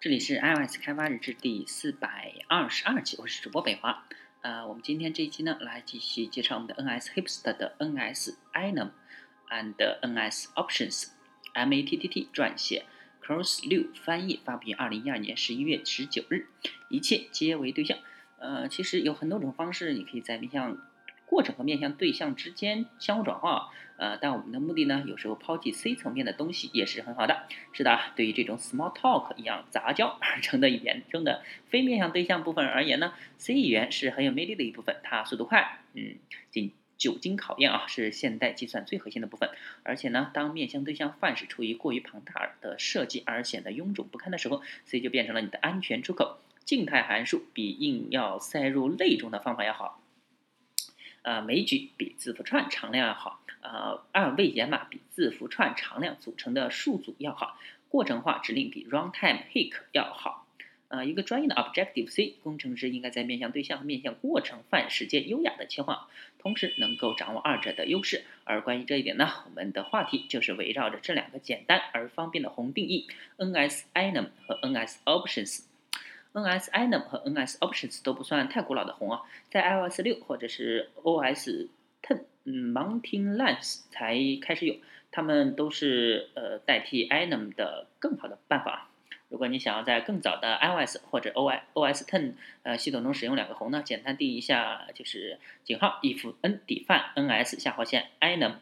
这里是 iOS 开发日志第四百二十二期，我是主播北华。呃，我们今天这一期呢，来继续介绍我们的 NS Hipster 的 NS Enum and NS Options Matt 撰写，Cross 六翻译，发布于二零一二年十一月十九日。一切皆为对象。呃，其实有很多种方式，你可以在面向过程和面向对象之间相互转化。呃，但我们的目的呢，有时候抛弃 C 层面的东西也是很好的。是的，对于这种 small talk 一样杂交而成的语言中的非面向对象部分而言呢，C 语言是很有魅力的一部分。它速度快，嗯，经久经考验啊，是现代计算最核心的部分。而且呢，当面向对象范式出于过于庞大的设计而显得臃肿不堪的时候，C 就变成了你的安全出口。静态函数比硬要塞入类中的方法要好。呃，枚举比字符串常量要好。呃，二位解码比字符串常量组成的数组要好，过程化指令比 runtime hick 要好。呃，一个专业的 Objective C 工程师应该在面向对象和面向过程范式间优雅的切换，同时能够掌握二者的优势。而关于这一点呢，我们的话题就是围绕着这两个简单而方便的宏定义：NS Enum 和 NS Options。Nsinem 和 NS Options 都不算太古老的红啊，在 iOS 六或者是 OS Ten。嗯，Mountain Lines 才开始有，它们都是呃代替 Enum 的更好的办法。如果你想要在更早的 iOS 或者 OS OS Ten 呃系统中使用两个宏呢，简单定一下就是井号 if n 底范 ns 下划线 Enum，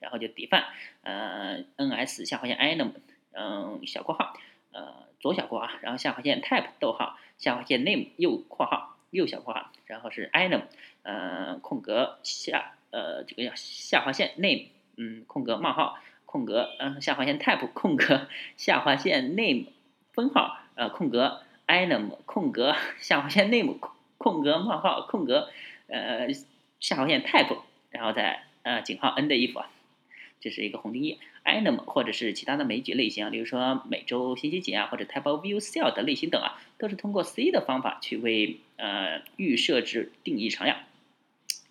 然后就底范呃 ns 下划线 Enum，嗯小括号呃左小括号，然后下划线 Type 逗号下划线 Name 右括号右小括号，然后是 item 呃空格下。呃，这个叫下划线 name，嗯，空格冒号，空格，嗯，下划线 type，空格，下划线 name，分号，呃，空格 item 空格，下划线 name，空格冒号，空格，呃，下划线 type，然后再呃井号 n 的 if，这是一个宏定义，enum 或者是其他的枚举类型啊，比如说每周星期几啊，或者 type of view cell 的类型等啊，都是通过 C 的方法去为呃预设置定义常量。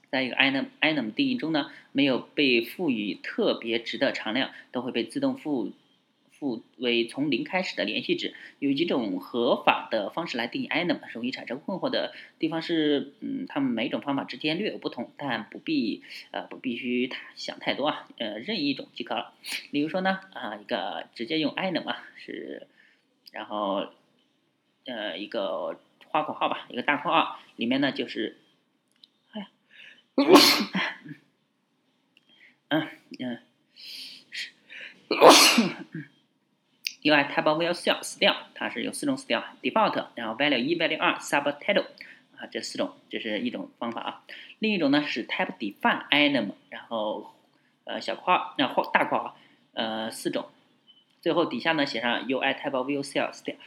在一个 enum enum 定义中呢，没有被赋予特别值的常量都会被自动赋不为从零开始的连续值。有几种合法的方式来定义 enum，容易产生困惑的地方是，嗯，他们每种方法之间略有不同，但不必呃不必须想太多啊，呃，任意一种即可了。比如说呢，啊，一个直接用 enum 啊，是，然后呃一个花括号吧，一个大括号里面呢就是。哎呀嗯嗯 ，UI type of value cell style 它是有四种 style，default，然后 value 一 value 二 subtitle 啊这四种这是一种方法啊，另一种呢是 type define Item，然后呃小括号那或大括号呃四种，最后底下呢写上 UI type of value cell style，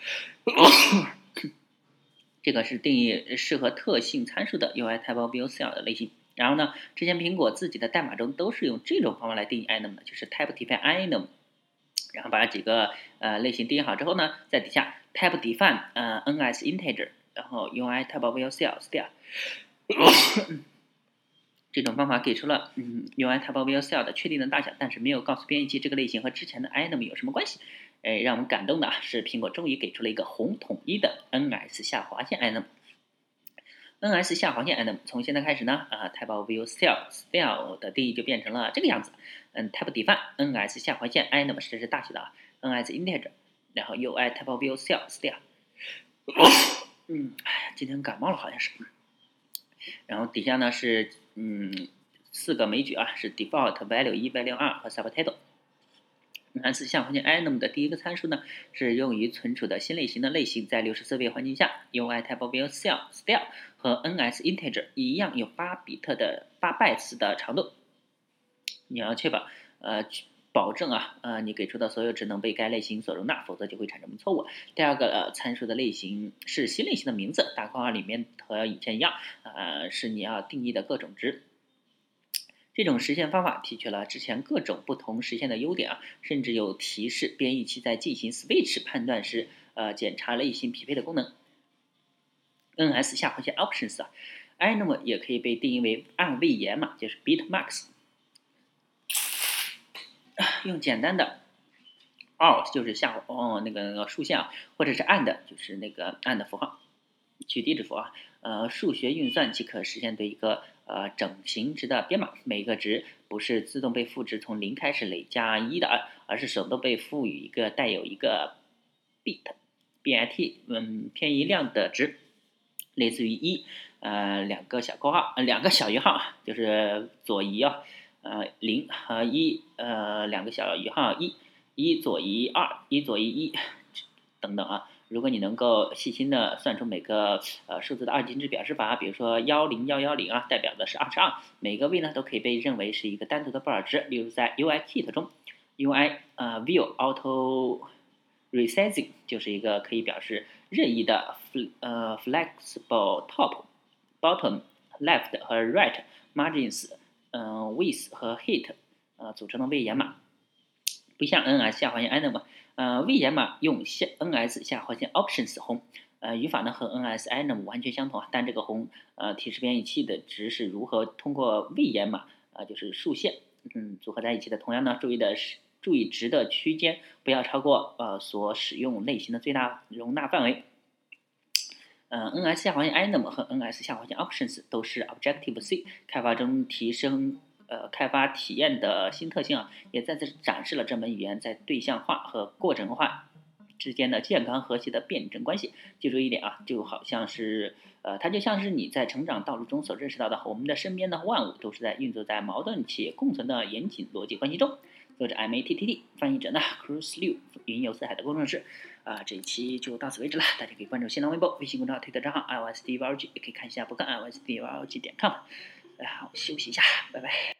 这个是定义适合特性参数的 UI type of value cell 的类型。然后呢，之前苹果自己的代码中都是用这种方法来定义 Item 的，就是 type define Item 然后把几个呃类型定义好之后呢，在底下 type define 呃 ns integer，然后 ui type of value cell style，这种方法给出了嗯 ui type of value cell 的确定的大小，但是没有告诉编译器这个类型和之前的 enum 有什么关系。哎，让我们感动的是苹果终于给出了一个宏统一的 ns 下划线 enum。Ns 下划线 enum 从现在开始呢，啊，type of view cell style 的定义就变成了这个样子。嗯，type define ns 下划线 enum 这是大写的啊，ns integer，然后 ui type of view cell style。嗯，哎，今天感冒了好像是。然后底下呢是嗯四个枚举啊，是 default value 一 value 二和 subtitle。NS 项环境 enum 的第一个参数呢，是用于存储的新类型的类型，在六十四位环境下，UI type of value cell style 和 NS integer 一样有八比特的八 bytes 的长度。你要确保呃保证啊呃你给出的所有值能被该类型所容纳，否则就会产生错误。第二个呃参数的类型是新类型的名字，大括号里面和以前一样，呃是你要定义的各种值。这种实现方法提取了之前各种不同实现的优点啊，甚至有提示编译器在进行 switch 判断时，呃，检查类型匹配的功能。NS 下划线 options 啊，enum 也可以被定义为二位延码，就是 bit max。用简单的，or 就是下哦那个那个竖线啊，或者是 and 就是那个 and 符号，取地址符啊。呃，数学运算即可实现对一个呃整形值的编码，每个值不是自动被赋值从零开始累加一的，而是手动被赋予一个带有一个 bit，bit 嗯偏移量的值，类似于一呃两个小括号呃，两个小于号就是左移啊，呃零和一呃两个小于号一，一左移二，一左移一 等等啊。如果你能够细心的算出每个呃数字的二进制表示法，比如说幺零幺幺零啊，代表的是二十二，每个位呢都可以被认为是一个单独的布尔值。例如在 UIKit 中，UI 呃 View Auto Resizing 就是一个可以表示任意的呃 Flexible Top、Bottom、Left 和 Right Margins，嗯 Width 和 Height 呃组成的位延码，不像 NS 下划线 enum。呃，位延码用下 ns 下划线 options 红，呃，语法呢和 NSEnum 完全相同啊，但这个红呃提示编译器的值是如何通过位延码啊，就是竖线，嗯，组合在一起的。同样呢，注意的是，注意值的区间不要超过呃所使用类型的最大容纳范围。呃，ns 下划线 enum 和 ns 下划线 options 都是 Objective C 开发中提升。呃，开发体验的新特性啊，也再次展示了这门语言在对象化和过程化之间的健康和谐的辩证关系。记住一点啊，就好像是呃，它就像是你在成长道路中所认识到的，我们的身边的万物都是在运作在矛盾且共存的严谨逻辑关系中。作者 M A T T T，翻译者呢 Cruise 六，云游四海的工程师。啊，这一期就到此为止了，大家可以关注新浪微博、微信公众号、推特账号 i o s d v r g 也可以看一下博客 i o s d v r g 点 com。哎，好，休息一下，拜拜。